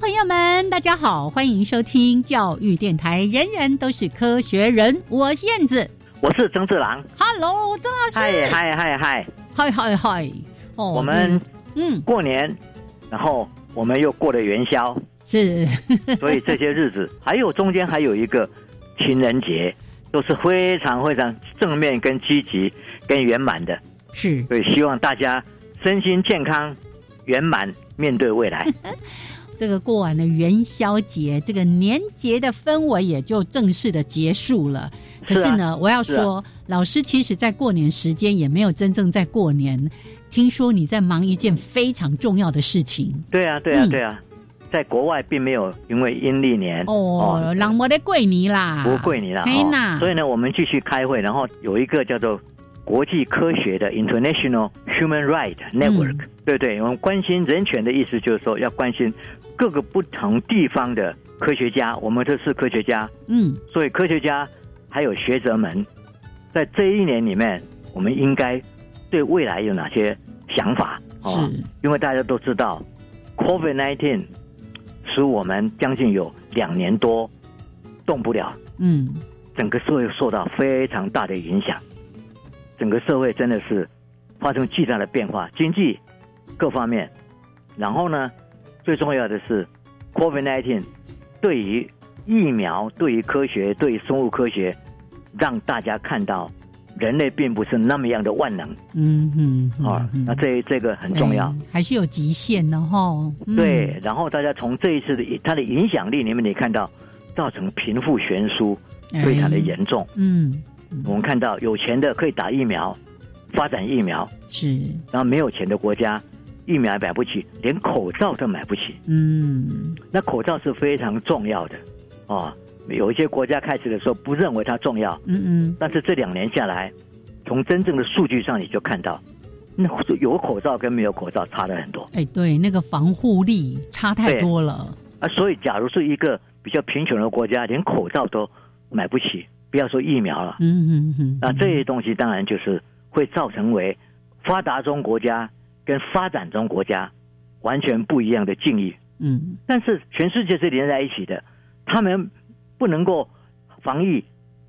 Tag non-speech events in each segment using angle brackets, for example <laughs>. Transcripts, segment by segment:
朋友们，大家好，欢迎收听教育电台。人人都是科学人，我是燕子，我是曾志郎。Hello，曾老师。嗨嗨嗨嗨嗨嗨嗨！哦，我们嗯过年，然后我们又过了元宵，是，<laughs> 所以这些日子还有中间还有一个情人节，都是非常非常正面、跟积极、跟圆满的。是，所以希望大家身心健康、圆满。面对未来，<laughs> 这个过完了元宵节，这个年节的氛围也就正式的结束了。可是呢，我要说，老师其实在过年时间也没有真正在过年。听说你在忙一件非常重要的事情。对啊，对啊，对啊，在国外并没有因为阴历年哦，冷漠的桂尼啦，不桂尼啦，所以呢，我们继续开会，然后有一个叫做。国际科学的 International Human Right Network，对对，我们关心人权的意思就是说要关心各个不同地方的科学家，我们都是科学家，嗯，所以科学家还有学者们，在这一年里面，我们应该对未来有哪些想法？啊？因为大家都知道，COVID-19 使我们将近有两年多动不了，嗯，整个社会受到非常大的影响。整个社会真的是发生巨大的变化，经济各方面，然后呢，最重要的是，COVID-19 对于疫苗、对于科学、对于生物科学，让大家看到人类并不是那么样的万能。嗯嗯，啊，那这这个很重要，还是有极限的哈。对，然后大家从这一次的它的影响力里面，你看到造成贫富悬殊非常的严重。嗯。我们看到有钱的可以打疫苗，发展疫苗是，然后没有钱的国家，疫苗买不起，连口罩都买不起。嗯，那口罩是非常重要的哦。有一些国家开始的时候不认为它重要，嗯嗯，但是这两年下来，从真正的数据上你就看到，那有口罩跟没有口罩差了很多。哎，对，那个防护力差太多了啊。所以，假如是一个比较贫穷的国家，连口罩都买不起。不要说疫苗了，嗯嗯嗯，那这些东西当然就是会造成为发达中国家跟发展中国家完全不一样的境遇，嗯，但是全世界是连在一起的，他们不能够防疫，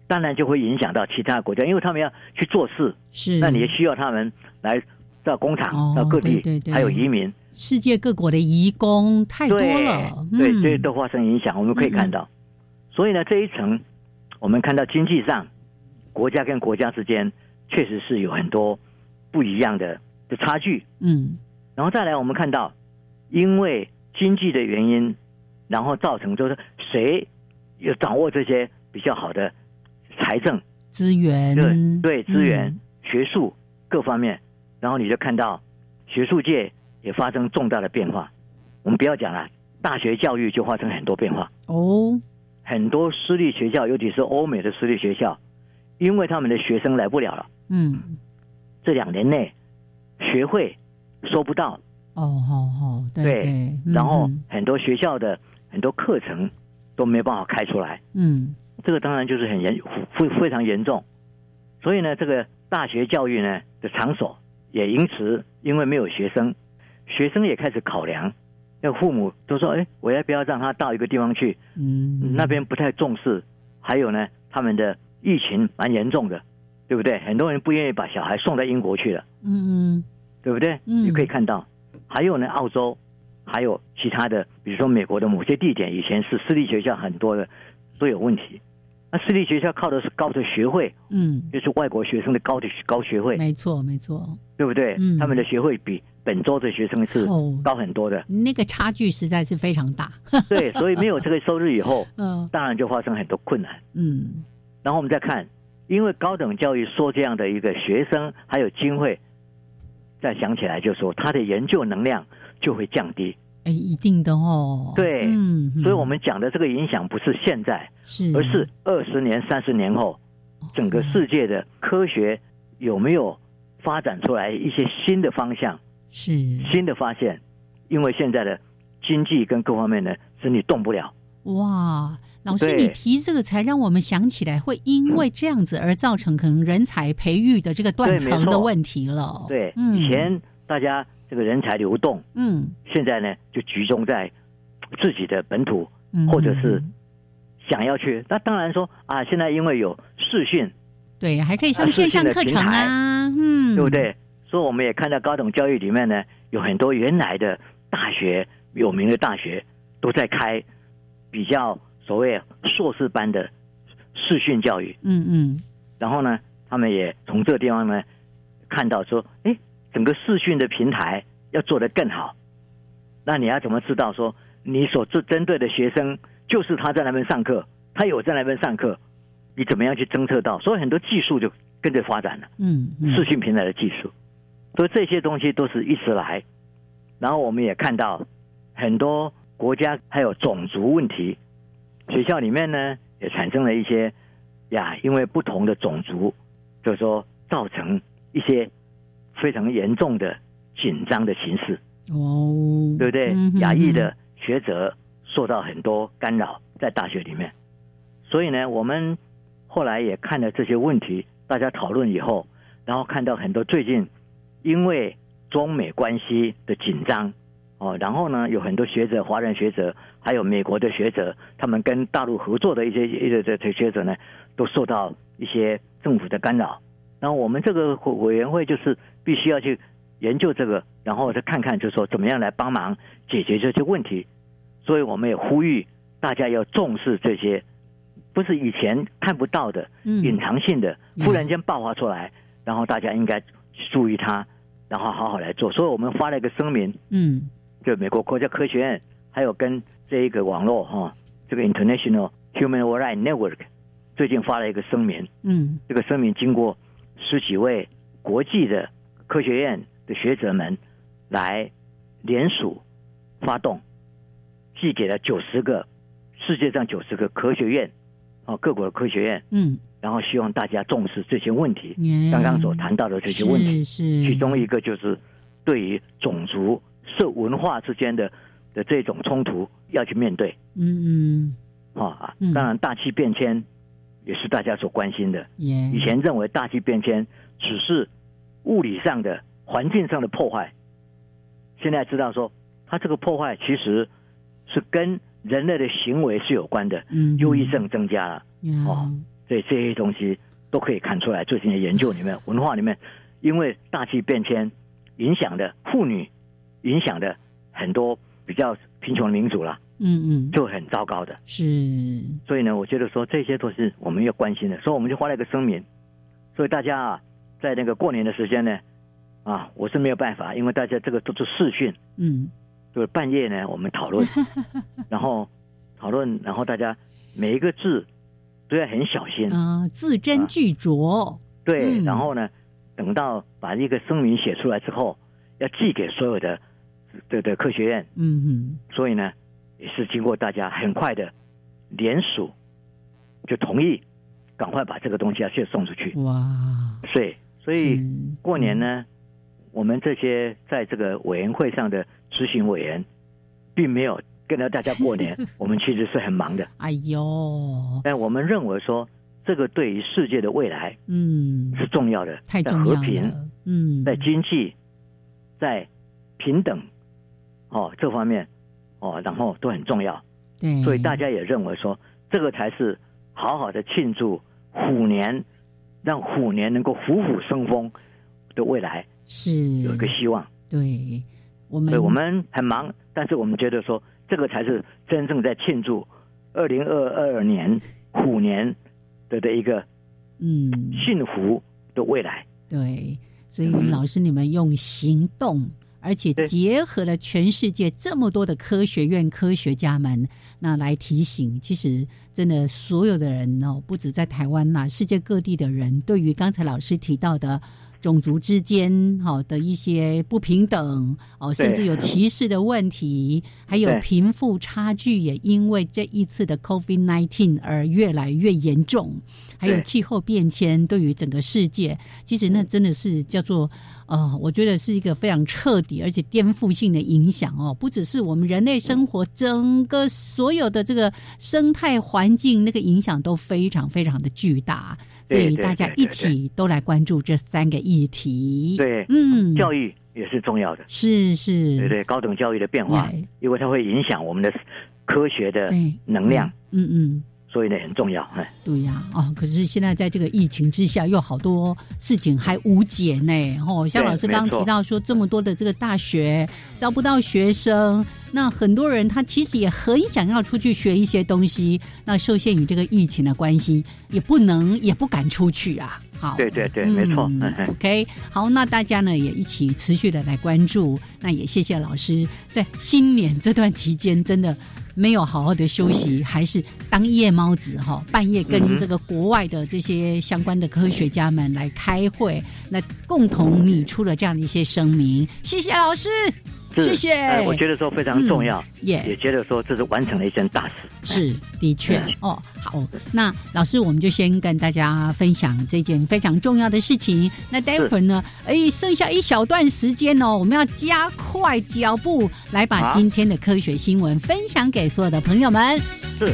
当然就会影响到其他国家，因为他们要去做事，是，那你也需要他们来到工厂到各地，还有移民，世界各国的移工太多了，对，这些都发生影响，我们可以看到，所以呢，这一层。我们看到经济上，国家跟国家之间确实是有很多不一样的的差距。嗯，然后再来，我们看到因为经济的原因，然后造成就是谁有掌握这些比较好的财政资源，对资源、学术各方面，然后你就看到学术界也发生重大的变化。我们不要讲了，大学教育就发生很多变化。哦。很多私立学校，尤其是欧美的私立学校，因为他们的学生来不了了。嗯，这两年内学会收不到。哦，好好，对。然后很多学校的很多课程都没办法开出来。嗯，这个当然就是很严，非非常严重。所以呢，这个大学教育呢的场所也因此因为没有学生，学生也开始考量。那父母都说：“哎，我要不要让他到一个地方去？嗯，那边不太重视。还有呢，他们的疫情蛮严重的，对不对？很多人不愿意把小孩送到英国去了。嗯嗯，对不对？嗯，你可以看到。还有呢，澳洲，还有其他的，比如说美国的某些地点，以前是私立学校很多的都有问题。那私立学校靠的是高的学费，嗯，就是外国学生的高的高学费，没错没错，对不对？嗯，他们的学费比本州的学生是高很多的，那个差距实在是非常大。对，所以没有这个收入以后，<laughs> 嗯，当然就发生很多困难。嗯，然后我们再看，因为高等教育说这样的一个学生还有经费，再想起来就说他的研究能量就会降低。哎，一定的哦。对，嗯，所以我们讲的这个影响不是现在，是，而是二十年、三十年后，整个世界的科学有没有发展出来一些新的方向，是新的发现，因为现在的经济跟各方面呢，是你动不了。哇，老师，你提这个才让我们想起来，会因为这样子而造成可能人才培育的这个断层的问题了。对，以前大家。这个人才流动，嗯，现在呢就集中在自己的本土，或者是想要去。那当然说啊，现在因为有视讯，对，还可以上线上课程啊，嗯，对不对？所以我们也看到高等教育里面呢，有很多原来的大学有名的大学都在开比较所谓硕士班的视讯教育，嗯嗯，然后呢，他们也从这个地方呢看到说，哎。整个视讯的平台要做得更好，那你要怎么知道说你所针针对的学生就是他在那边上课，他有在那边上课，你怎么样去侦测到？所以很多技术就跟着发展了。嗯，视讯平台的技术，所以这些东西都是一直来。然后我们也看到很多国家还有种族问题，学校里面呢也产生了一些呀，因为不同的种族，就是说造成一些。非常严重的紧张的形势哦，对不对？亚裔的学者受到很多干扰，在大学里面。所以呢，我们后来也看了这些问题，大家讨论以后，然后看到很多最近因为中美关系的紧张哦，然后呢，有很多学者，华人学者，还有美国的学者，他们跟大陆合作的一些一些这些学者呢，都受到一些政府的干扰。然后我们这个委员会就是必须要去研究这个，然后再看看，就是说怎么样来帮忙解决这些问题。所以我们也呼吁大家要重视这些，不是以前看不到的、隐藏性的，忽然间爆发出来，然后大家应该注意它，然后好好来做。所以我们发了一个声明，嗯，就美国国家科学院还有跟这一个网络哈，这个 International Human Rights Network 最近发了一个声明，嗯，这个声明经过。十几位国际的科学院的学者们来联署发动，寄给了九十个世界上九十个科学院啊，各国的科学院，嗯，然后希望大家重视这些问题。刚刚所谈到的这些问题，是其中一个就是对于种族、社文化之间的的这种冲突要去面对。嗯嗯，啊，当然大气变迁。也是大家所关心的。以前认为大气变迁只是物理上的、环境上的破坏，现在知道说，它这个破坏其实是跟人类的行为是有关的。嗯，忧郁症增加了。哦，所以这些东西都可以看出来。最近的研究里面，文化里面，因为大气变迁影响的妇女，影响的很多比较贫穷的民族了。嗯嗯，就很糟糕的，是。所以呢，我觉得说这些都是我们要关心的，所以我们就发了一个声明。所以大家啊，在那个过年的时间呢，啊，我是没有办法，因为大家这个都是视讯，嗯，就是半夜呢我们讨论，<laughs> 然后讨论，然后大家每一个字都要很小心啊，字斟句酌。对，然后呢，等到把一个声明写出来之后，要寄给所有的的的科学院，嗯嗯，所以呢。也是经过大家很快的联署，就同意赶快把这个东西要去送出去。哇！所以，所以过年呢，我们这些在这个委员会上的执行委员，并没有跟着大家过年。<laughs> 我们其实是很忙的。哎呦！但我们认为说，这个对于世界的未来，嗯，是重要的。太重要了。和平，嗯，在经济，在平等，哦，这方面。哦，然后都很重要，对，所以大家也认为说，这个才是好好的庆祝虎年，让虎年能够虎虎生风的未来是有一个希望。对，我们对我们很忙，但是我们觉得说，这个才是真正在庆祝二零二二年虎年的的一个嗯幸福的未来。对，所以老师，你们用行动。而且结合了全世界这么多的科学院科学家们，那来提醒，其实真的所有的人哦，不止在台湾呐，世界各地的人，对于刚才老师提到的。种族之间哈的一些不平等哦，甚至有歧视的问题，还有贫富差距也因为这一次的 COVID nineteen 而越来越严重，还有气候变迁对于整个世界，其实那真的是叫做呃，我觉得是一个非常彻底而且颠覆性的影响哦，不只是我们人类生活，整个所有的这个生态环境那个影响都非常非常的巨大。所以大家一起都来关注这三个议题。对，嗯，教育也是重要的。是是，对对，高等教育的变化，因为它会影响我们的科学的能量。嗯嗯。所以呢，很重要，哎，对呀，哦，可是现在在这个疫情之下，有好多事情还无解呢，哦，像老师刚刚提到说，这么多的这个大学招不到学生，那很多人他其实也很想要出去学一些东西，那受限于这个疫情的关系，也不能也不敢出去啊。好，对对对，没错。OK，好，那大家呢也一起持续的来关注，那也谢谢老师在新年这段期间真的。没有好好的休息，还是当夜猫子哈？半夜跟这个国外的这些相关的科学家们来开会，那共同拟出了这样的一些声明。谢谢老师。谢谢，我觉得说非常重要，也也觉得说这是完成了一件大事。是，的确，哦，好，那老师，我们就先跟大家分享这件非常重要的事情。那待会儿呢，哎，剩下一小段时间哦，我们要加快脚步来把今天的科学新闻分享给所有的朋友们。是。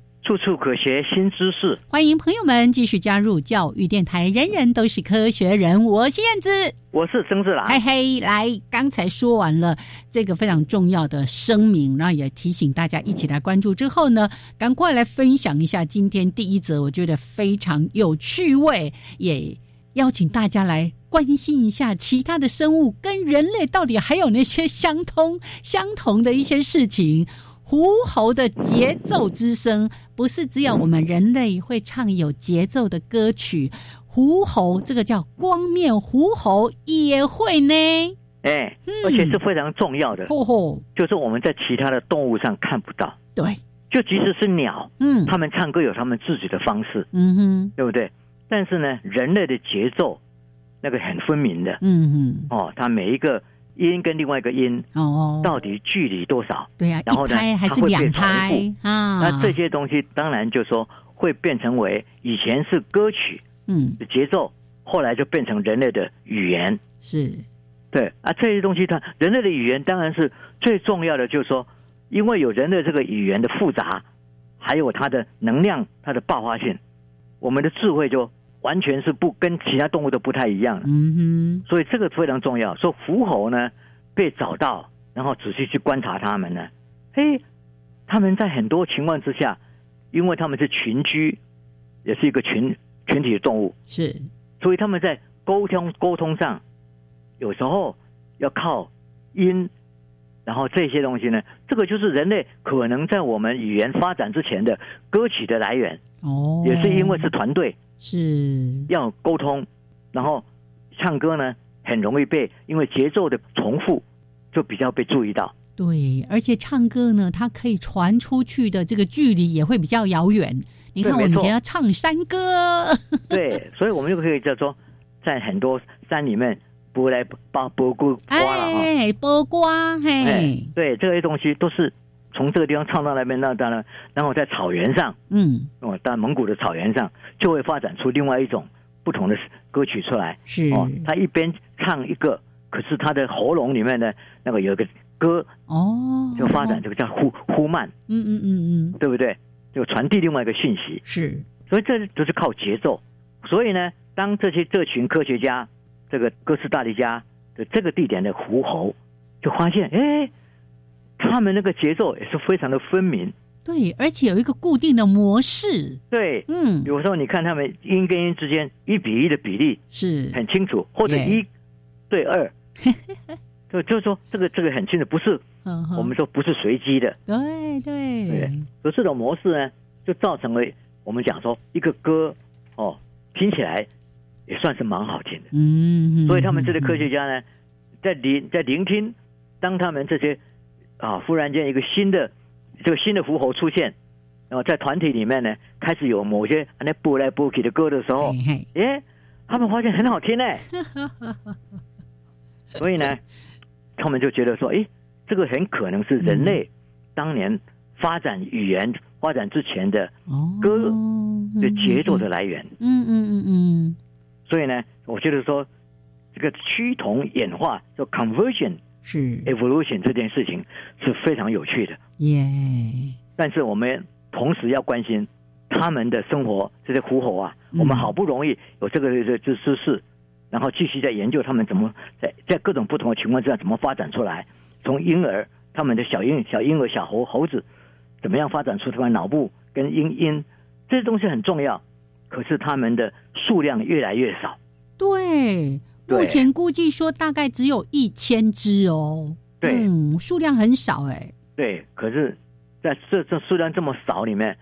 处处可学新知识。欢迎朋友们继续加入教育电台。人人都是科学人，我是燕子。我是曾志郎，嘿嘿，来，刚才说完了这个非常重要的声明，然后也提醒大家一起来关注。之后呢，赶快来分享一下今天第一则，我觉得非常有趣味，也邀请大家来关心一下其他的生物跟人类到底还有那些相通、相同的一些事情。狐猴的节奏之声，不是只有我们人类会唱有节奏的歌曲。狐猴这个叫光面狐猴也会呢，哎，而且是非常重要的，吼吼，就是我们在其他的动物上看不到，对，就即使是鸟，嗯，他们唱歌有他们自己的方式，嗯哼，对不对？但是呢，人类的节奏那个很分明的，嗯哼，哦，它每一个音跟另外一个音，哦，到底距离多少？对呀，然后呢，还是两拍啊？那这些东西当然就说会变成为以前是歌曲。嗯，节奏后来就变成人类的语言，是，对啊，这些东西它人类的语言当然是最重要的，就是说因为有人类这个语言的复杂，还有它的能量、它的爆发性，我们的智慧就完全是不跟其他动物都不太一样了。嗯哼，所以这个非常重要。说狐猴呢被找到，然后仔细去观察它们呢，嘿，他们在很多情况之下，因为他们是群居，也是一个群群体的动物，是，所以他们在沟通沟通上，有时候要靠音。然后这些东西呢，这个就是人类可能在我们语言发展之前的歌曲的来源哦，也是因为是团队是要沟通，然后唱歌呢很容易被因为节奏的重复就比较被注意到。对，而且唱歌呢，它可以传出去的这个距离也会比较遥远。你看我们以前要唱山歌，<laughs> 对，所以我们就可以叫做在很多山里面。不来把播瓜瓜了哈，播瓜嘿，对，这些东西都是从这个地方唱到那边，那当然，然后在草原上，嗯，哦，在蒙古的草原上，就会发展出另外一种不同的歌曲出来。是哦，他一边唱一个，可是他的喉咙里面呢，那个有个歌哦，就发展这个叫呼呼曼，嗯嗯嗯嗯，对不对？就传递另外一个讯息。是，所以这都是靠节奏。所以呢，当这些这群科学家。这个哥斯达黎加的这个地点的狐猴，就发现，哎，他们那个节奏也是非常的分明。对，而且有一个固定的模式。对，嗯，有时候你看他们音跟音之间一比一的比例是很清楚，或者一对二，<laughs> 就就是说这个这个很清楚，不是我们说不是随机的。对对对，所以这种模式呢，就造成了我们讲说一个歌哦，听起来。也算是蛮好听的，嗯，所以他们这些科学家呢，在聆在聆听，当他们这些啊，忽然间一个新的这个新的符猴出现，然后在团体里面呢，开始有某些那播来播去的歌的时候，哎，他们发现很好听呢，<laughs> 所以呢，他们就觉得说，哎，这个很可能是人类当年发展语言发展之前的歌的节奏的来源，嗯嗯嗯嗯。所以呢，我觉得说这个趋同演化，叫 conversion 是 evolution 这件事情是非常有趣的。耶！但是我们同时要关心他们的生活，这些狐猴啊，我们好不容易有这个这知识，然后继续在研究他们怎么在在各种不同的情况之下怎么发展出来。从婴儿，他们的小婴小婴儿小猴猴子怎么样发展出他们脑部跟音音，这些东西很重要。可是他们的数量越来越少，对，目前估计说大概只有一千只哦，对，数量很少哎，对，可是在这这数量这么少里面，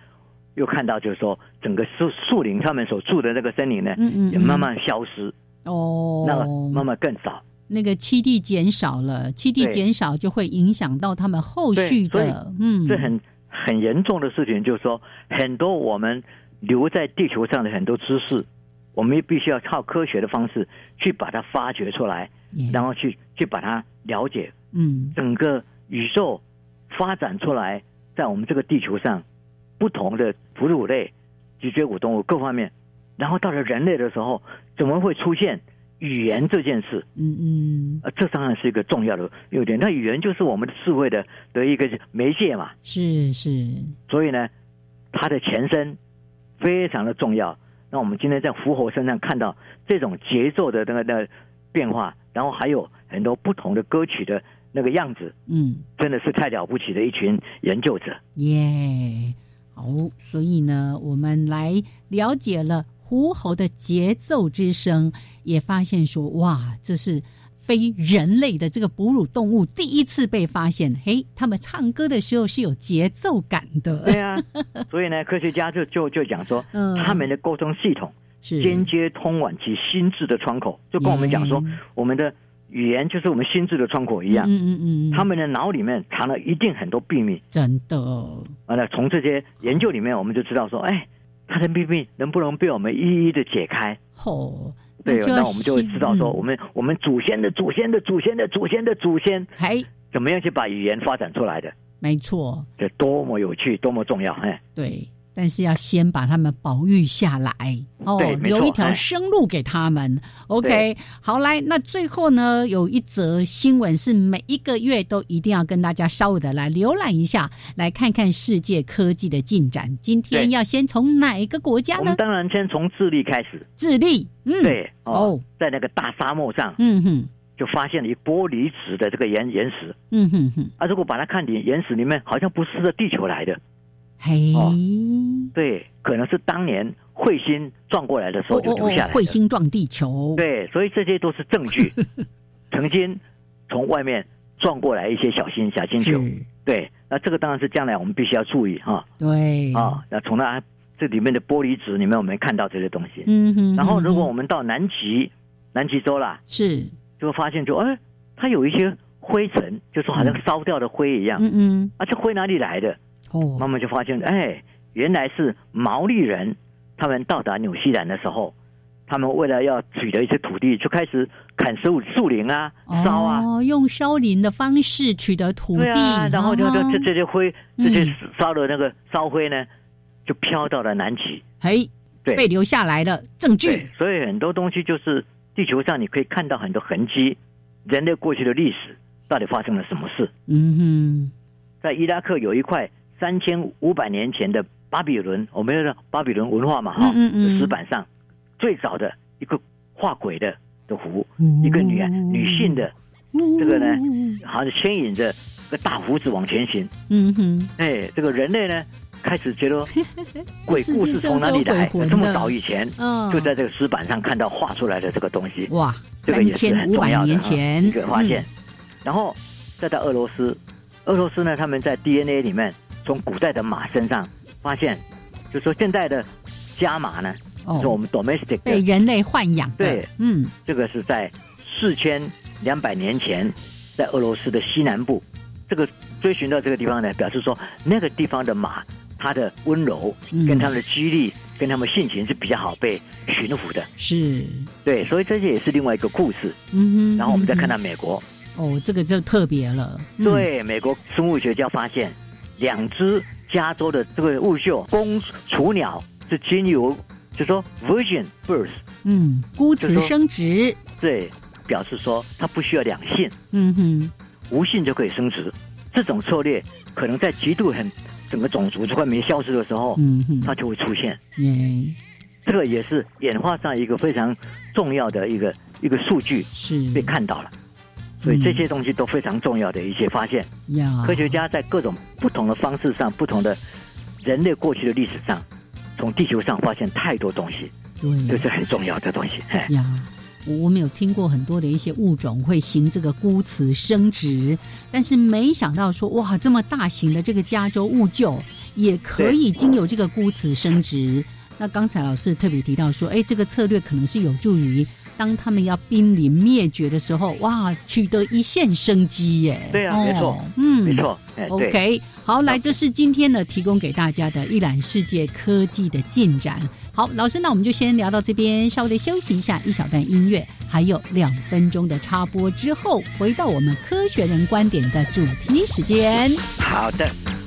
又看到就是说整个树树林上面所住的那个森林呢，嗯嗯，也慢慢消失。哦，那慢慢更少，那个栖地减少了，栖地减少就会影响到他们后续的，嗯，这很很严重的事情，就是说很多我们。留在地球上的很多知识，我们必须要靠科学的方式去把它发掘出来，然后去去把它了解。嗯，整个宇宙发展出来，在我们这个地球上，不同的哺乳类、脊椎骨动物各方面，然后到了人类的时候，怎么会出现语言这件事？嗯嗯，呃，这当然是一个重要的优点。那语言就是我们的智慧的的一个媒介嘛。是是。所以呢，它的前身。非常的重要。那我们今天在狐猴身上看到这种节奏的那个那变化，然后还有很多不同的歌曲的那个样子，嗯，真的是太了不起的一群研究者。耶，好，所以呢，我们来了解了狐猴的节奏之声，也发现说，哇，这是。非人类的这个哺乳动物第一次被发现，嘿，他们唱歌的时候是有节奏感的。对啊，<laughs> 所以呢，科学家就就就讲说，他们的沟通系统是间接通往其心智的窗口，就跟我们讲说，我们的语言就是我们心智的窗口一样。嗯嗯嗯，他们的脑里面藏了一定很多秘密。真的，完了，从这些研究里面，我们就知道说，哎，他的秘密能不能被我们一一的解开？哦。对，那我们就会知道说，我们我们祖先的祖先的祖先的祖先的祖先，哎怎么样去把语言发展出来的？没错，这多么有趣，多么重要！哎，对。但是要先把他们保育下来哦，留一条生路给他们。OK，好来，那最后呢，有一则新闻是每一个月都一定要跟大家稍微的来浏览一下，来看看世界科技的进展。今天要先从哪一个国家呢？当然先从智利开始。智利，嗯，对哦，在那个大沙漠上，嗯哼，就发现了一玻璃质的这个岩岩石，嗯哼哼。啊，如果把它看点岩石里面，好像不是地球来的。嘿，对，可能是当年彗星撞过来的时候就留下来彗星撞地球，对，所以这些都是证据。<laughs> 曾经从外面撞过来一些小星小星球，对，那这个当然是将来我们必须要注意哈。对，啊，那从那这里面的玻璃纸里面，我们看到这些东西。嗯哼。然后，如果我们到南极，南极洲啦，是，就会发现就哎，它有一些灰尘，就说好像烧掉的灰一样。嗯嗯。啊，这灰哪里来的？哦，慢慢就发现，哎，原来是毛利人，他们到达纽西兰的时候，他们为了要取得一些土地，就开始砍树树林啊，烧啊，哦用烧林的方式取得土地，啊然后就就这这些灰，这些烧的那个烧灰呢，就飘到了南极，嘿，对，被留下来的证据。所以很多东西就是地球上你可以看到很多痕迹，人类过去的历史到底发生了什么事？嗯哼，在伊拉克有一块。三千五百年前的巴比伦，我们说巴比伦文化嘛，哈，石板上最早的一个画鬼的的湖，一个女女性的这个呢，好像牵引着个大胡子往前行。嗯哼，哎，这个人类呢，开始觉得 <laughs> 鬼故事从哪里来？这么早以前，就在这个石板上看到画出来的这个东西。哇，三千五百年前一个发现，然后再到俄罗斯，俄罗斯呢，他们在 DNA 里面。从古代的马身上发现，就说现在的家马呢，是我们 domestic 被人类豢养的。对，嗯，这个是在四千两百年前，在俄罗斯的西南部，这个追寻到这个地方呢，表示说那个地方的马，它的温柔跟它的激励，跟它们性情是比较好被驯服的。是，对，所以这些也是另外一个故事。嗯哼，然后我们再看到美国，哦，这个就特别了。对，美国生物学家发现。两只加州的这个雾秀公雏鸟是经由，就说 virgin birth，嗯，孤雌生殖，对，表示说它不需要两性，嗯哼，无性就可以生殖。这种策略可能在极度很整个种族快没消失的时候，嗯哼，它就会出现。嗯，这个也是演化上一个非常重要的一个一个数据，是被看到了。所以这些东西都非常重要的一些发现。科学家在各种不同的方式上、不同的人类过去的历史上，从地球上发现太多东西，对，这是很重要的东西。哎呀，我们有听过很多的一些物种会行这个孤雌生殖，但是没想到说，哇，这么大型的这个加州雾鹫也可以经由这个孤雌生殖。那刚才老师特别提到说，哎，这个策略可能是有助于。当他们要濒临灭绝的时候，哇，取得一线生机耶！对啊，没错，嗯，没错。OK，好，来，这是今天呢提供给大家的一览世界科技的进展。好，老师，那我们就先聊到这边，稍微的休息一下，一小段音乐，还有两分钟的插播之后，回到我们科学人观点的主题时间。好的。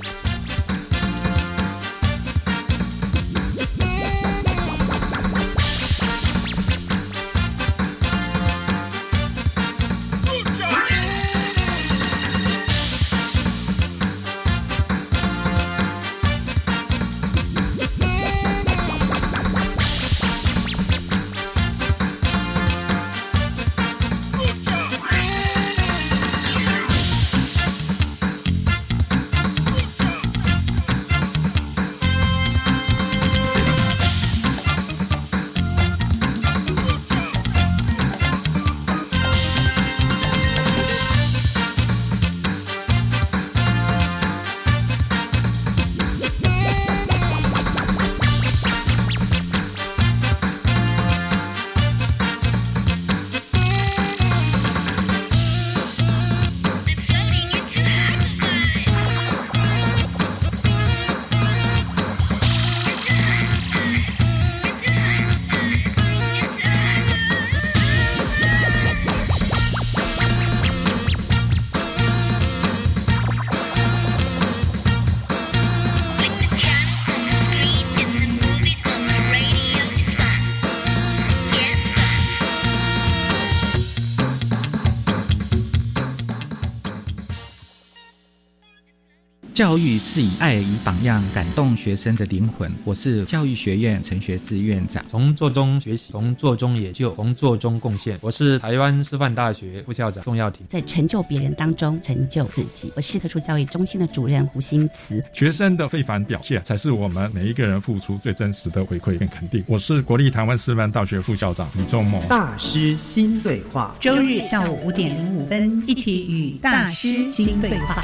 教育是以爱与榜样感动学生的灵魂。我是教育学院陈学志院长。从做中学习，从做中也就，从做中贡献。我是台湾师范大学副校长宋耀庭。在成就别人当中成就自己。我是特殊教育中心的主任胡新慈。学生的非凡表现，才是我们每一个人付出最真实的回馈跟肯定。我是国立台湾师范大学副校长李仲谋。大师新对话，周日下午五点零五分，一起与大师新对话。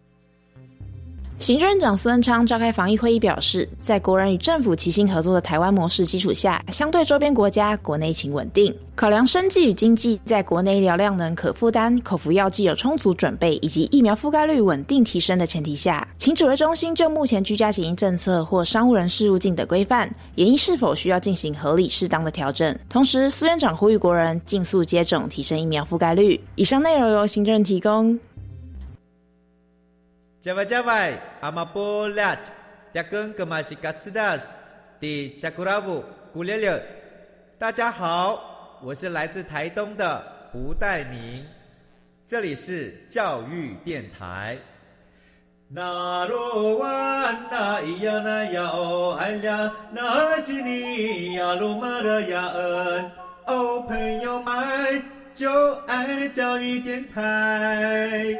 行政院长苏文昌召开防疫会议表示，在国人与政府齐心合作的台湾模式基础下，相对周边国家，国内情稳定。考量生计与经济，在国内医疗量能可负担、口服药剂有充足准备以及疫苗覆盖率稳定提升的前提下，请指挥中心就目前居家检疫政策或商务人士入境的规范，研议是否需要进行合理适当的调整。同时，苏院长呼吁国人尽速接种，提升疫苗覆盖率。以上内容由行政提供。加外加外，阿玛波拉，扎根格玛西卡斯达斯，迪加古拉布古列列。大家好，我是来自台东的胡代明，这里是教育电台。那罗哇那咿呀那呀哦哎呀，那是你呀鲁玛的呀恩，哦朋友们就爱教育电台。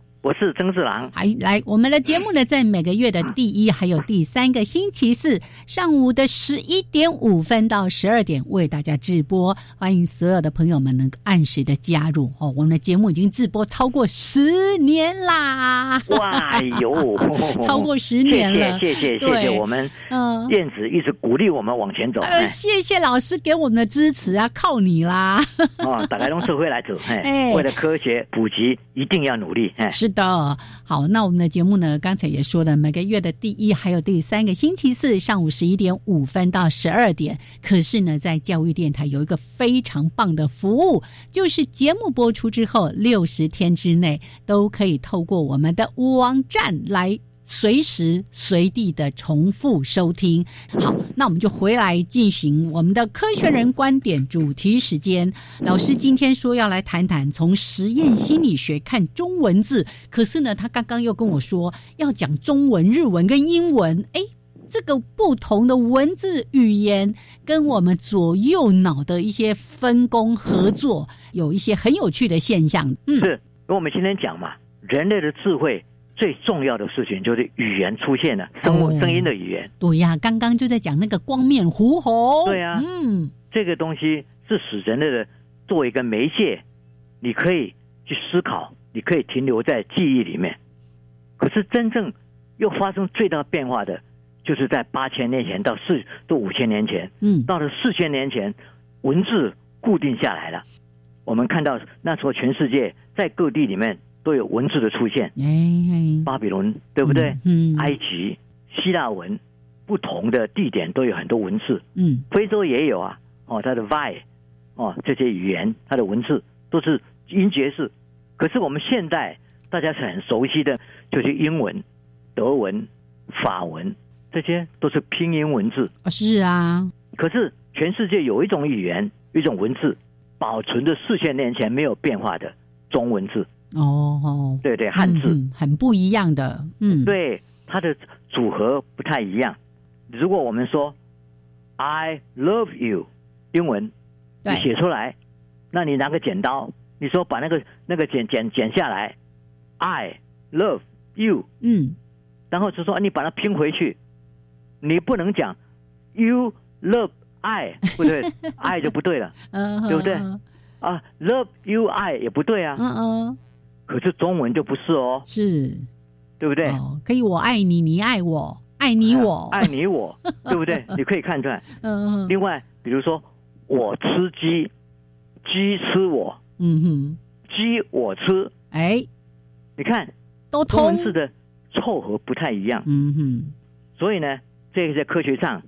我是曾志郎，还来我们的节目呢，在每个月的第一还有第三个星期四上午的十一点五分到十二点为大家直播，欢迎所有的朋友们能按时的加入。哦。我们的节目已经直播超过十年啦！哇哟，<laughs> 超过十年了，谢谢谢谢谢谢我们嗯。燕子一直鼓励我们往前走，呃，谢谢老师给我们的支持啊，靠你啦！哦，打开龙社会来走，<laughs> 哎，为了科学普及一定要努力，哎，是。的好，那我们的节目呢？刚才也说了，每个月的第一还有第三个星期四上午十一点五分到十二点。可是呢，在教育电台有一个非常棒的服务，就是节目播出之后六十天之内都可以透过我们的网站来。随时随地的重复收听。好，那我们就回来进行我们的科学人观点主题时间。老师今天说要来谈谈从实验心理学看中文字，可是呢，他刚刚又跟我说要讲中文、日文跟英文。哎，这个不同的文字语言跟我们左右脑的一些分工合作，有一些很有趣的现象。嗯，是，跟我们今天讲嘛，人类的智慧。最重要的事情就是语言出现了，声物声音的语言。对呀，刚刚就在讲那个光面狐猴。对呀，嗯，这个东西是使人类的作为一个媒介，你可以去思考，你可以停留在记忆里面。可是真正又发生最大变化的，就是在八千年前到四到五千年前，嗯，到了四千年前，文字固定下来了。我们看到那时候全世界在各地里面。都有文字的出现，巴比伦对不对？嗯，埃及、希腊文，不同的地点都有很多文字。嗯，非洲也有啊。哦，它的 Vi，哦，这些语言它的文字都是音节式。可是我们现在大家是很熟悉的，就是英文、德文、法文，这些都是拼音文字。啊，是啊。可是全世界有一种语言、一种文字，保存着四千年前没有变化的中文字。哦，对对，汉字很不一样的，嗯，对，它的组合不太一样。如果我们说 “I love you”，英文你写出来，那你拿个剪刀，你说把那个那个剪剪剪下来，“I love you”，嗯，然后就说你把它拼回去，你不能讲 “You love I" 不对，，<laughs> I 就不对了，对不对？啊，love you I 也不对啊。嗯嗯。可是中文就不是哦。是。对不对？可以，我爱你，你爱我，爱你我，<laughs> 爱你我，对不对？<laughs> 你可以看出来。嗯。另外，比如说，我吃鸡，鸡吃我。嗯哼。鸡我吃。哎，你看，都中文字的凑合不太一样。嗯哼。所以呢，这个在科学上，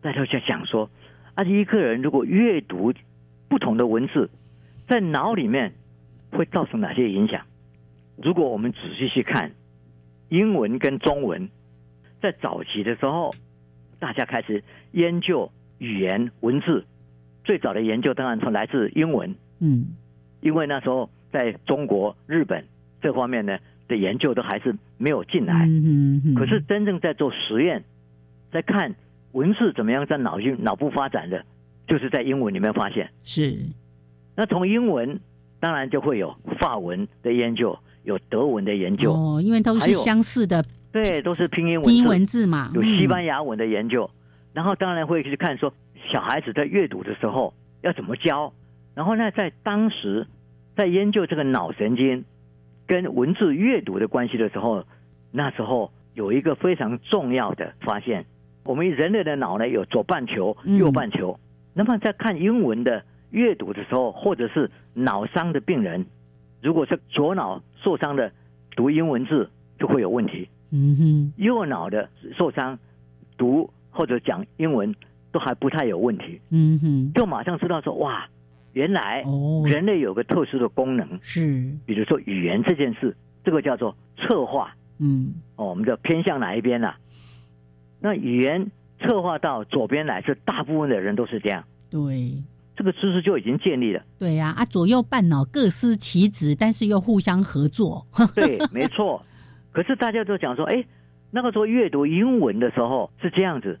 大家在讲说，啊，一个人如果阅读不同的文字，在脑里面会造成哪些影响？如果我们仔细去看。英文跟中文，在早期的时候，大家开始研究语言文字。最早的研究当然从来自英文，嗯，因为那时候在中国、日本这方面呢的研究都还是没有进来。嗯嗯。可是真正在做实验，在看文字怎么样在脑筋脑部发展的，就是在英文里面发现。是。那从英文当然就会有法文的研究。有德文的研究哦，因为都是相似的，对，都是拼音拼音文字嘛。有西班牙文的研究，然后当然会去看说小孩子在阅读的时候要怎么教。然后呢，在当时在研究这个脑神经跟文字阅读的关系的时候，那时候有一个非常重要的发现：我们人类的脑呢有左半球、右半球。那么在看英文的阅读的时候，或者是脑伤的病人。如果是左脑受伤的读英文字就会有问题，嗯哼，右脑的受伤读或者讲英文都还不太有问题，嗯哼，就马上知道说哇，原来人类有个特殊的功能。是，比如说语言这件事，这个叫做策划，嗯，哦，我们就偏向哪一边呢？那语言策划到左边来，是大部分的人都是这样，对。这个知识就已经建立了。对呀，啊，左右半脑各司其职，但是又互相合作。<laughs> 对，没错。可是大家都讲说，哎，那个时候阅读英文的时候是这样子，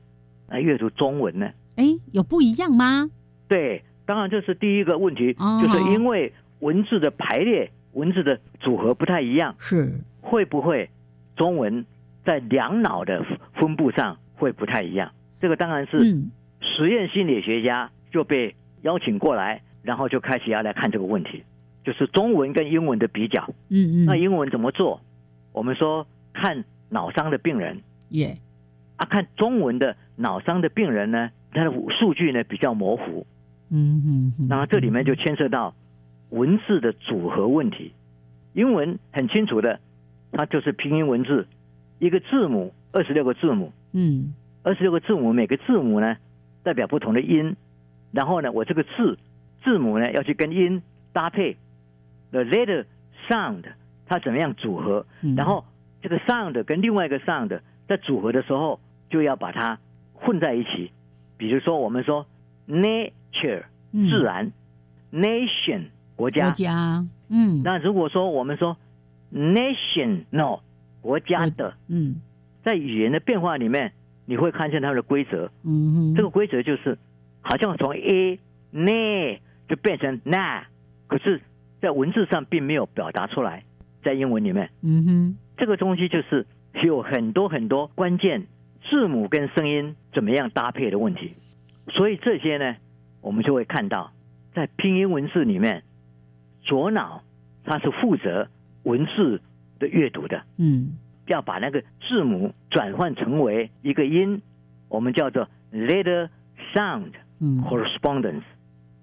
那阅读中文呢？哎，有不一样吗？对，当然这是第一个问题，就是因为文字的排列、文字的组合不太一样。是会不会中文在两脑的分布上会不太一样？这个当然是实验心理学家就被。邀请过来，然后就开始要来看这个问题，就是中文跟英文的比较。嗯嗯。那英文怎么做？我们说看脑伤的病人。耶。啊，看中文的脑伤的病人呢，他的数据呢比较模糊。嗯嗯。那这里面就牵涉到文字的组合问题。英文很清楚的，它就是拼音文字，一个字母二十六个字母。嗯。二十六个字母，每个字母呢代表不同的音。然后呢，我这个字字母呢要去跟音搭配，the letter sound 它怎么样组合？然后这个 sound 跟另外一个 sound 在组合的时候就要把它混在一起。比如说我们说 nature 自然，nation 国家，国家，嗯。那如果说我们说 national 国家的，嗯，在语言的变化里面，你会看见它的规则。嗯哼，这个规则就是。好像从 a 那就变成那，可是，在文字上并没有表达出来，在英文里面，嗯哼，这个东西就是有很多很多关键字母跟声音怎么样搭配的问题，所以这些呢，我们就会看到，在拼音文字里面，左脑它是负责文字的阅读的，嗯，要把那个字母转换成为一个音，我们叫做 letter sound。correspondence，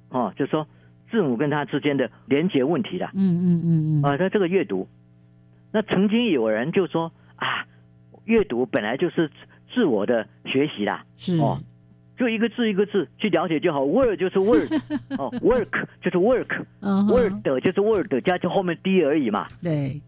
哦，就是说字母跟它之间的连接问题的。嗯嗯嗯嗯。啊，在这个阅读，那曾经有人就说啊，阅读本来就是自我的学习啦。是。哦，就一个字一个字去了解就好，word 就是 <laughs> word，哦，work 就是 work，word 就是 word 加就后面 d 而已嘛。对。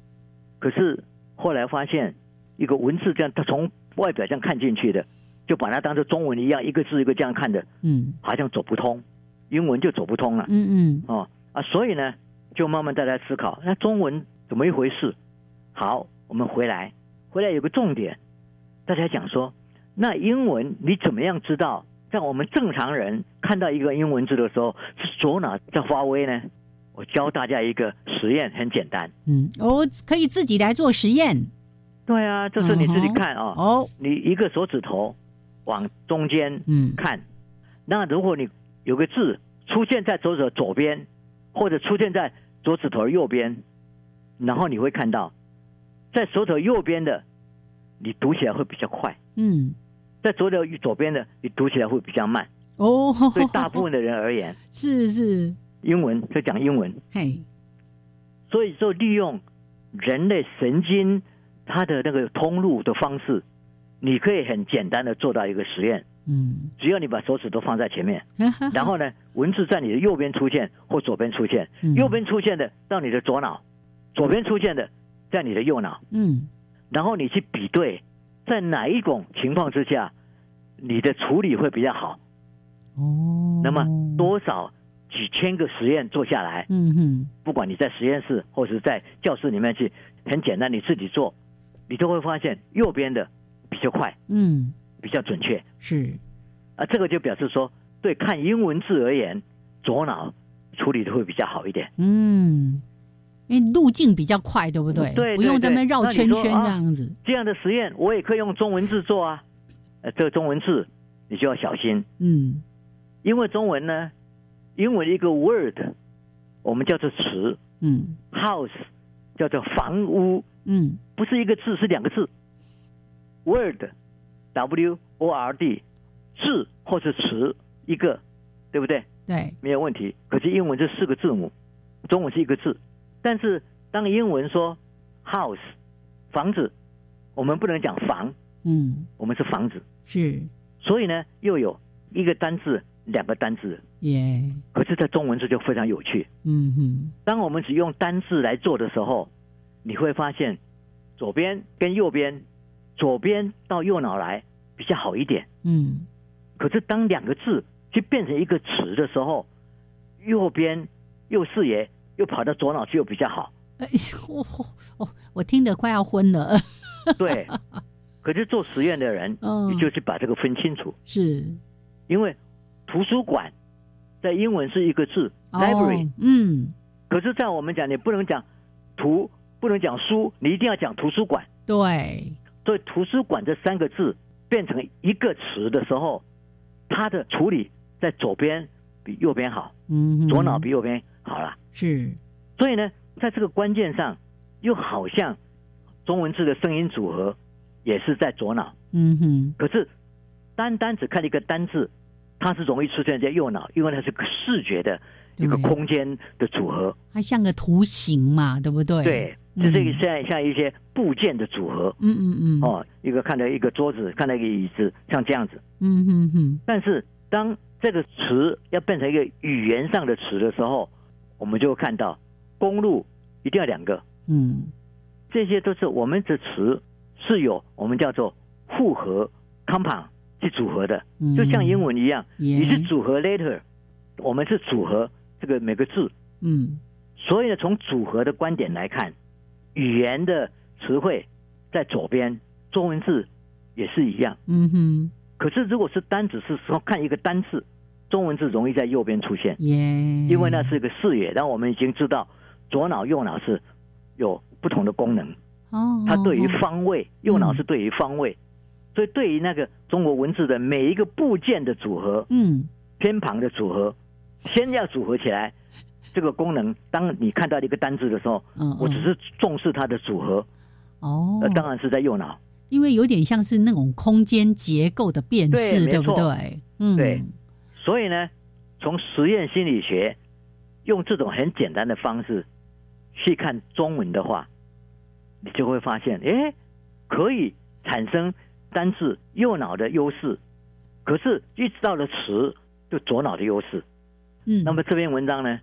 可是后来发现，一个文字这样，它从外表这样看进去的。就把它当做中文一样，一个字一个这样看的，嗯，好像走不通，英文就走不通了，嗯嗯，哦啊，所以呢，就慢慢再来思考，那中文怎么一回事？好，我们回来，回来有个重点，大家讲说，那英文你怎么样知道，在我们正常人看到一个英文字的时候，是左脑在发威呢？我教大家一个实验，很简单，嗯，我可以自己来做实验，对啊，就是你自己看啊，哦，你一个手指头。往中间看，那如果你有个字出现在左手左边，或者出现在左指头右边，然后你会看到，在手指右边的，你读起来会比较快。嗯，在左手左边的，你读起来会比较慢。哦，对大部分的人而言，是是，英文就讲英文。嘿，所以就利用人类神经它的那个通路的方式，你可以很简单的做到一个实验。嗯，只要你把手指都放在前面，<laughs> 然后呢，文字在你的右边出现或左边出现，右边出现的到你的左脑，左边出现的在你的右脑。嗯，然后你去比对，在哪一种情况之下，你的处理会比较好。哦，那么多少几千个实验做下来，嗯哼，不管你在实验室或是在教室里面去，很简单，你自己做，你都会发现右边的比较快，嗯，比较准确，是。啊，这个就表示说，对看英文字而言，左脑处理的会比较好一点，嗯，因为路径比较快，对不对？对，不用在那绕圈圈这样子。这样的实验我也可以用中文字做啊，呃，这个中文字你就要小心，嗯。因为中文呢，英文一个 word，我们叫做词，嗯，house 叫做房屋，嗯，不是一个字，是两个字，word，w o r d，字或是词一个，对不对？对，没有问题。可是英文是四个字母，中文是一个字，但是当英文说 house 房子，我们不能讲房，嗯，我们是房子，是，所以呢，又有一个单字。两个单字，耶！可是，在中文字就非常有趣。嗯哼，当我们只用单字来做的时候，你会发现左边跟右边，左边到右脑来比较好一点。嗯，可是当两个字就变成一个词的时候，右边右视野又跑到左脑去又比较好。哎，我我我听得快要昏了。对，<laughs> 可是做实验的人，嗯，你就去把这个分清楚。是，因为。图书馆在英文是一个字，library。嗯，可是，在我们讲，你不能讲图，不能讲书，你一定要讲图书馆。对，所以图书馆这三个字变成一个词的时候，它的处理在左边比右边好，嗯，左脑比右边好了。是，所以呢，在这个关键上，又好像中文字的声音组合也是在左脑。嗯哼，可是单单只看一个单字。它是容易出现在右脑，因为它是个视觉的一个空间的组合，它像个图形嘛，对不对？对，就是像像一些部件的组合。嗯嗯嗯。哦，一个看到一个桌子，看到一个椅子，像这样子。嗯嗯嗯。但是当这个词要变成一个语言上的词的时候，我们就会看到公路一定要两个。嗯，这些都是我们的词是有我们叫做复合 compound。去组合的，就像英文一样，你是组合 letter，我们是组合这个每个字。嗯，所以呢，从组合的观点来看，语言的词汇在左边，中文字也是一样。嗯哼。可是如果是单只是说看一个单字，中文字容易在右边出现。耶。因为那是一个视野，但我们已经知道左脑右脑是有不同的功能。哦。它对于方位，右脑是对于方位。所以，对于那个中国文字的每一个部件的组合，嗯，偏旁的组合，先要组合起来，这个功能，当你看到一个单字的时候，嗯，我只是重视它的组合，哦，当然是在右脑，因为有点像是那种空间结构的辨识，对不对？嗯，对。所以呢，从实验心理学用这种很简单的方式去看中文的话，你就会发现，哎，可以产生。单字右脑的优势，可是一直到了词就左脑的优势。嗯，那么这篇文章呢，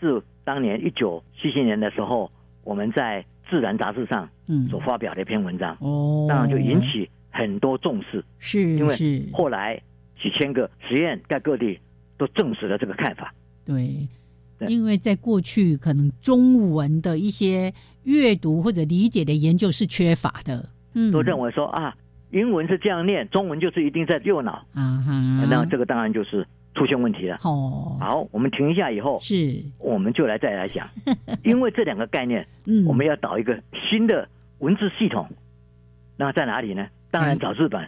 是当年一九七七年的时候，我们在《自然》杂志上所发表的一篇文章。哦，当然就引起很多重视。是，因为后来几千个实验在各地都证实了这个看法。对，因为在过去可能中文的一些阅读或者理解的研究是缺乏的。嗯，都认为说啊。英文是这样念，中文就是一定在右脑。啊哈，那这个当然就是出现问题了。哦，好，我们停一下以后，是，我们就来再来讲，<laughs> 因为这两个概念，嗯，我们要导一个新的文字系统。那在哪里呢？当然找日本。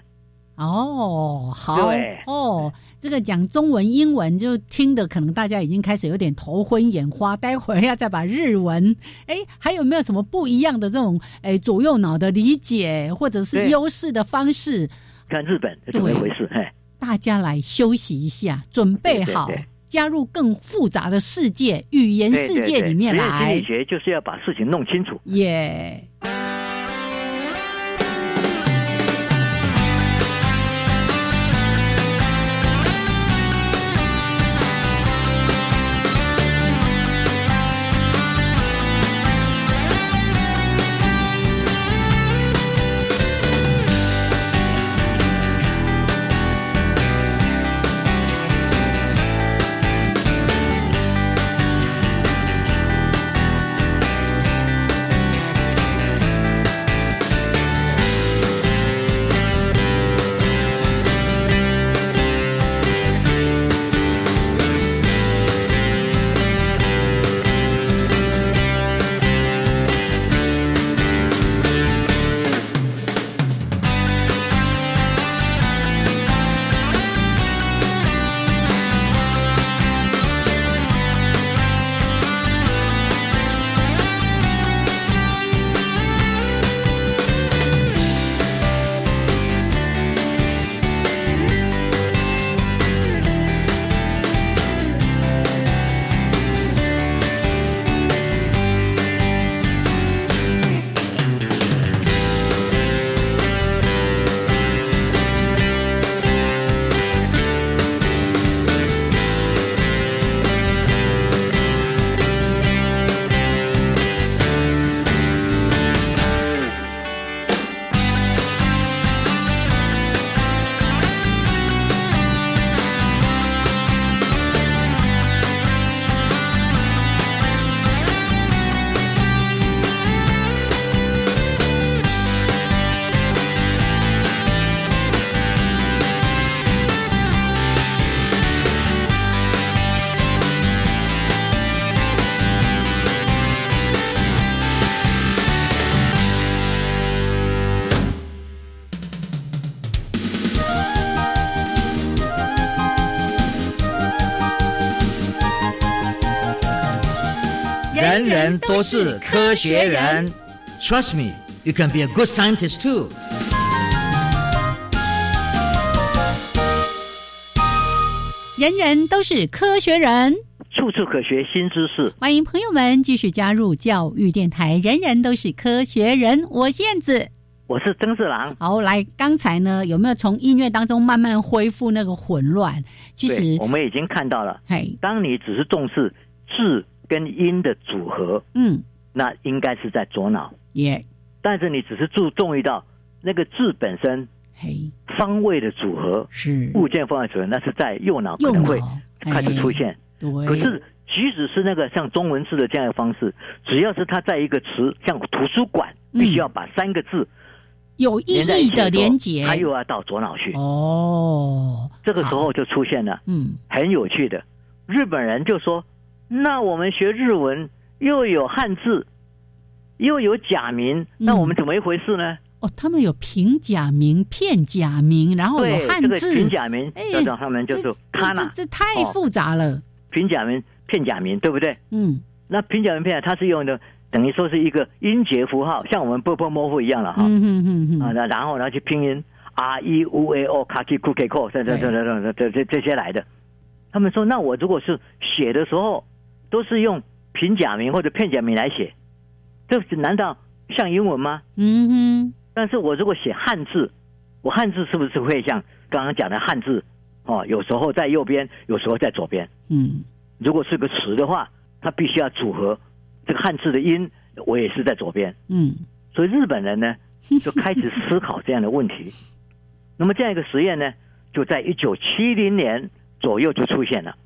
哦，好哦，这个讲中文、英文就听的可能大家已经开始有点头昏眼花。待会儿要再把日文，哎，还有没有什么不一样的这种哎左右脑的理解或者是优势的方式？看日本怎么一回事？哎，大家来休息一下，准备好加入更复杂的世界语言世界里面来。心理学就是要把事情弄清楚。耶。人都是科学人，Trust me, you can be a good scientist too。人人都是科学人，处处可学新知识。欢迎朋友们继续加入教育电台。人人都是科学人，我是燕子，我是曾志郎。好，来，刚才呢有没有从音乐当中慢慢恢复那个混乱？其实我们已经看到了。嘿，当你只是重视字。跟音的组合，嗯，那应该是在左脑，耶。但是你只是注重于到那个字本身，嘿，方位的组合是物件方位组合，那是在右脑可能会开始出现。对。可是即使是那个像中文字的这样的方式，只要是它在一个词，像图书馆，必须要把三个字有意义的连接，它又要到左脑去。哦。这个时候就出现了，嗯，很有趣的，日本人就说。那我们学日文又有汉字，又有假名，那我们怎么一回事呢？哦，他们有平假名、片假名，然后有汉字。这个平假名，叫做他们就是“卡纳”，这太复杂了。平假名、片假名，对不对？嗯。那平假名、片假，它是用的等于说是一个音节符号，像我们波波模糊一样了哈。嗯嗯嗯嗯。啊，那然后呢去拼音 r e u a o k a k i k u k i k o，这这这这这这这些来的。他们说，那我如果是写的时候。都是用平假名或者片假名来写，这难道像英文吗？嗯哼。但是我如果写汉字，我汉字是不是会像刚刚讲的汉字？哦，有时候在右边，有时候在左边。嗯。如果是个词的话，它必须要组合这个汉字的音，我也是在左边。嗯。所以日本人呢，<laughs> 就开始思考这样的问题。那么这样一个实验呢，就在一九七零年左右就出现了，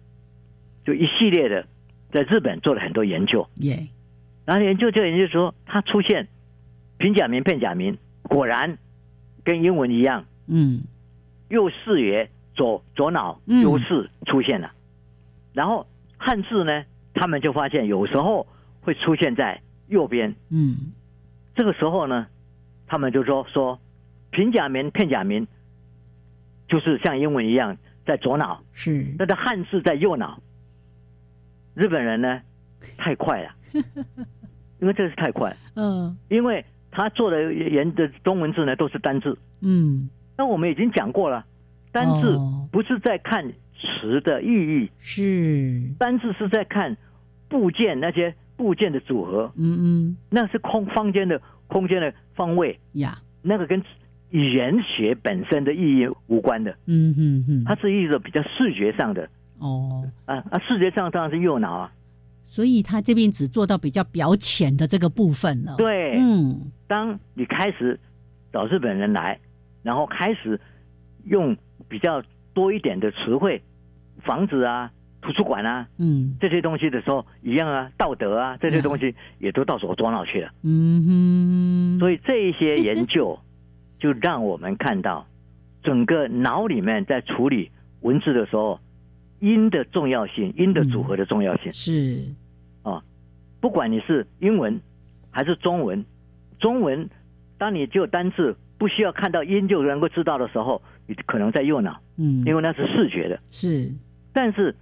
就一系列的。在日本做了很多研究，耶，然后研究就研究说，它出现平假名、片假名，果然跟英文一样，嗯，右视野左左脑优势出现了。然后汉字呢，他们就发现有时候会出现在右边，嗯，这个时候呢，他们就说说平假名、片假名就是像英文一样在左脑，是。那的汉字在右脑。日本人呢，太快了，<laughs> 因为这是太快，嗯，因为他做的言的中文字呢都是单字，嗯，那我们已经讲过了，单字不是在看词的意义，是。单字是在看部件那些部件的组合，嗯嗯，那是空方间的空间的方位。呀，那个跟语言学本身的意义无关的，嗯嗯嗯，它是一个比较视觉上的。哦，啊啊，视觉上当然是右脑啊，所以他这边只做到比较表浅的这个部分了。对，嗯，当你开始找日本人来，然后开始用比较多一点的词汇，房子啊、图书馆啊，嗯，这些东西的时候，一样啊，道德啊这些东西也都到左左脑去了。嗯哼，所以这一些研究就让我们看到，整个脑里面在处理文字的时候。音的重要性，音的组合的重要性。是。啊，不管你是英文还是中文，中文当你就单字不需要看到音就能够知道的时候，你可能在右脑，嗯，因为那是视觉的，是，但是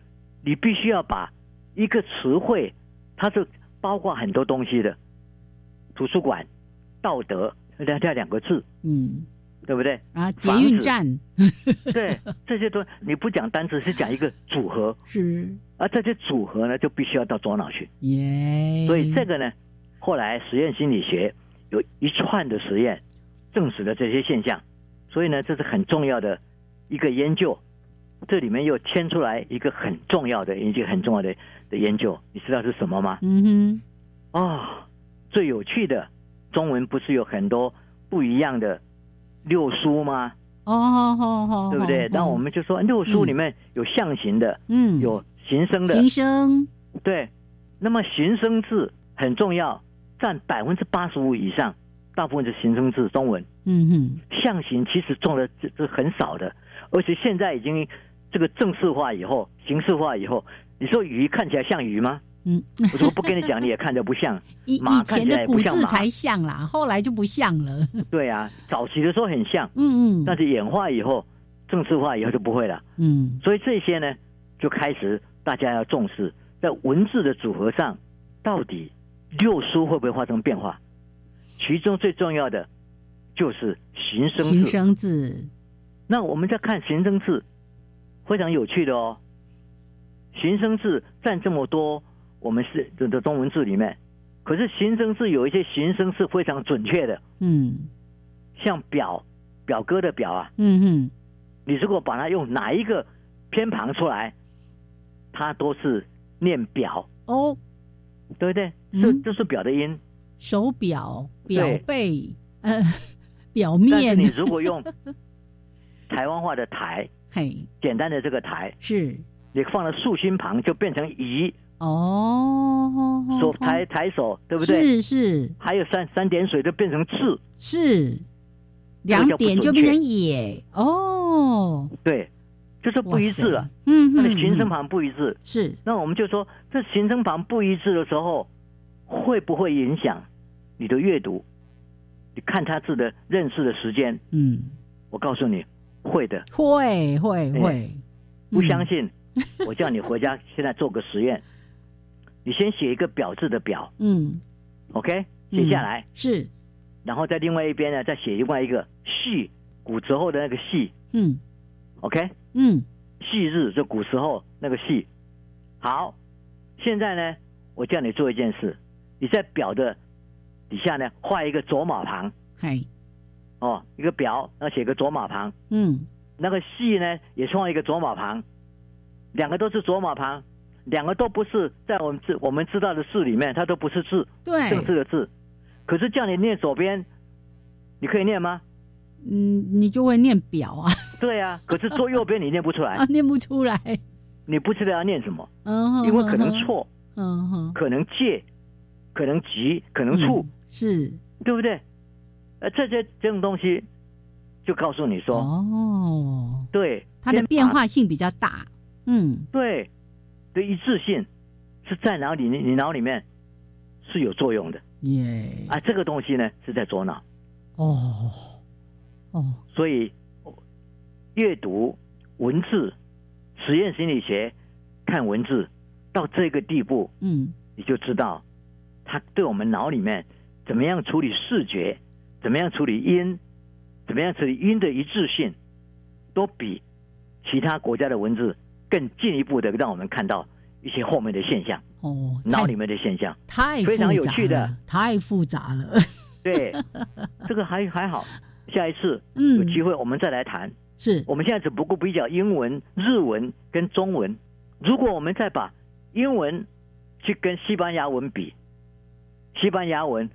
你必须要把一个词汇，它是包括很多东西的，图书馆、道德这这两个字，嗯。对不对啊？捷运站，<laughs> 对这些都你不讲单词，是讲一个组合，是而这些组合呢，就必须要到左脑去。耶，所以这个呢，后来实验心理学有一串的实验证实了这些现象，所以呢，这是很重要的一个研究。这里面又牵出来一个很重要的一个很重要的的研究，你知道是什么吗？嗯哼，啊，最有趣的中文不是有很多不一样的。六书吗？哦，好好好，对不对？那我们就说六书里面有象形的，嗯，有形声的，形声对。那么形声字很重要，占百分之八十五以上，大部分是形声字中文。嗯哼，象形其实中的这这很少的，而且现在已经这个正式化以后，形式化以后，你说鱼看起来像鱼吗？嗯，我说不跟你讲，你也看着不像。<laughs> 以以前的古字才像啦，后来就不像了。<laughs> 对啊，早期的时候很像，嗯嗯，但是演化以后，正式化以后就不会了。嗯，所以这些呢，就开始大家要重视，在文字的组合上，到底六书会不会发生变化？其中最重要的就是形声字。形声字。那我们在看形声字，非常有趣的哦。形声字占这么多。我们是这的中文字里面，可是形声字有一些形声是非常准确的，嗯，像表表哥的表啊，嗯嗯，你如果把它用哪一个偏旁出来，它都是念表。哦，对不对？这这是表的音，手表表背呃表面，但是你如果用台湾话的台，<laughs> 嘿，简单的这个台是，你放了竖心旁就变成仪。哦，手抬抬手，对不对？是是，还有三三点水就变成字，是两点就变成也哦，对，就是不一致了。嗯，那形声旁不一致，是。那我们就说，这形声旁不一致的时候，会不会影响你的阅读？你看他字的认识的时间？嗯，我告诉你，会的，会会会。不相信，我叫你回家现在做个实验。你先写一个表字的表，嗯，OK，写下来。是，然后在另外一边呢，再写另外一个细古时候的那个细，嗯，OK，嗯，细日就古时候那个细。好，现在呢，我叫你做一件事，你在表的底下呢画一个左马旁，嘿，哦，一个表要写个左马旁，嗯，那个细呢也画一个左马旁，两个都是左马旁。两个都不是在我们知我们知道的字里面，它都不是字，对，正式的字。可是叫你念左边，你可以念吗？嗯，你就会念表啊。对啊，可是做右边你念不出来 <laughs> 啊，念不出来。你不知道要念什么，嗯，因为可能错，嗯哼，可能借，可能急，可能触，是对不对？呃，这些这种东西，就告诉你说，哦，对，它的变化性比较大，嗯，对。的一致性是在哪里？你你脑里面是有作用的耶啊！这个东西呢是在左脑哦哦，所以阅读文字，实验心理学看文字到这个地步，嗯，你就知道它对我们脑里面怎么样处理视觉，怎么样处理音，怎么样处理音的一致性，都比其他国家的文字更进一步的让我们看到一些后面的现象。哦，脑里面的现象太非常有趣的，太复杂了。<laughs> 对，这个还还好。下一次有机会我们再来谈。是我们现在只不过比较英文、日文跟中文。如果我们再把英文去跟西班牙文比，西班牙文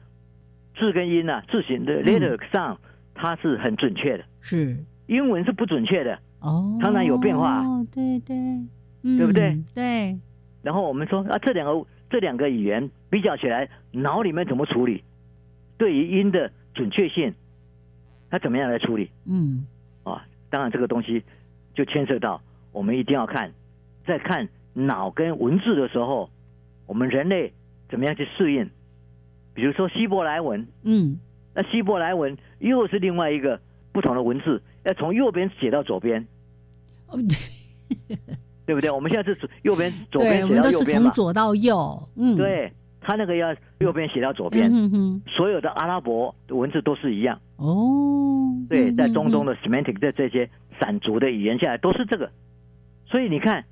字跟音啊，字形的 letter 上它是很准确的，是英文是不准确的哦，常常有变化。哦，对对，对不对？对。然后我们说啊，这两个这两个语言比较起来，脑里面怎么处理？对于音的准确性，它怎么样来处理？嗯，啊，当然这个东西就牵涉到我们一定要看，在看脑跟文字的时候，我们人类怎么样去适应？比如说希伯来文，嗯，那希伯来文又是另外一个不同的文字，要从右边写到左边。哦。<laughs> 对不对？我们现在是右边左边写到右边嘛？从左到右，嗯，对他那个要右边写到左边，嗯哼，所有的阿拉伯文字都是一样哦。对，在中东的 Semantic 的这些散族的语言下来都是这个，所以你看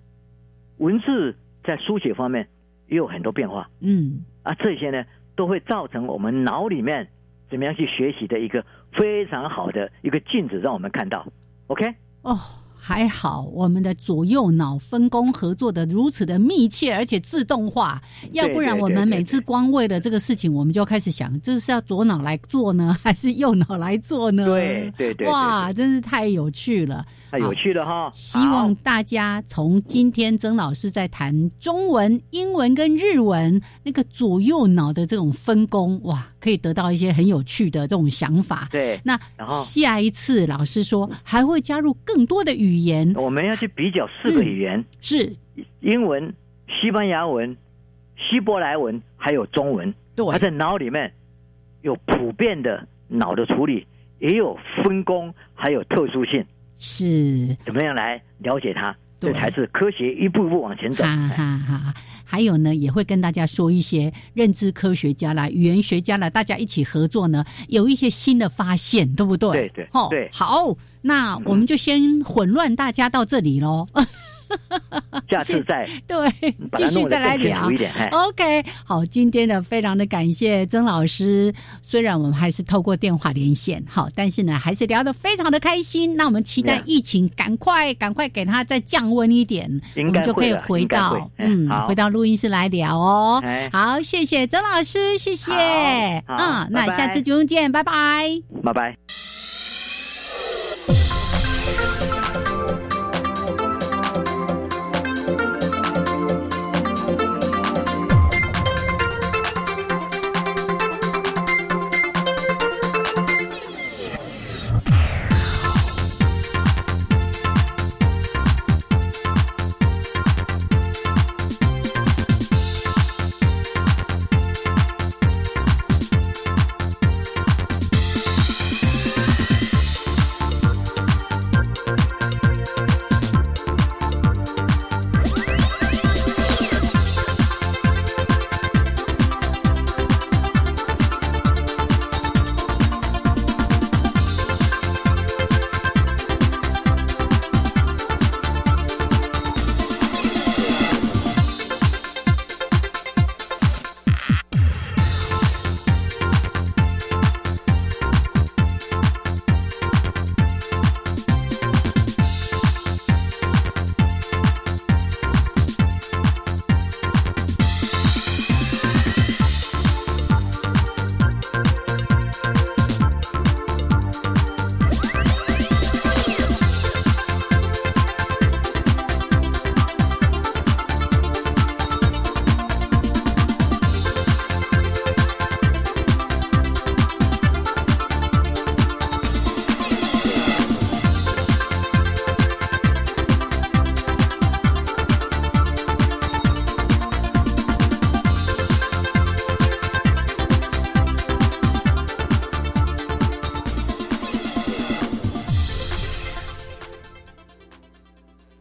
文字在书写方面也有很多变化，嗯，啊，这些呢都会造成我们脑里面怎么样去学习的一个非常好的一个镜子，让我们看到，OK？哦。还好，我们的左右脑分工合作的如此的密切，而且自动化。要不然，我们每次光为了这个事情，我们就开始想，这是要左脑来做呢，还是右脑来做呢？对对对，哇，真是太有趣了，太有趣了哈！希望大家从今天曾老师在谈中文、英文跟日文那个左右脑的这种分工，哇，可以得到一些很有趣的这种想法。对，那下一次老师说还会加入更多的语。语言，我们要去比较四个语言，是英文、西班牙文、希伯来文，还有中文。对，他在脑里面有普遍的脑的处理，也有分工，还有特殊性。是，怎么样来了解它？这才是科学一步一步往前走。哈哈哈！还有呢，也会跟大家说一些认知科学家啦、语言学家啦，大家一起合作呢，有一些新的发现，对不对？对对，哦，对，好，那我们就先混乱大家到这里喽。<laughs> 下次再 <laughs> 对，继续再来聊。OK，好，今天的非常的感谢曾老师。虽然我们还是透过电话连线，好，但是呢，还是聊得非常的开心。那我们期待疫情赶快赶快给他再降温一点，我们就可以回到嗯，回到录音室来聊哦。好，谢谢曾老师，谢谢。嗯，那下次节目见，拜拜，拜拜。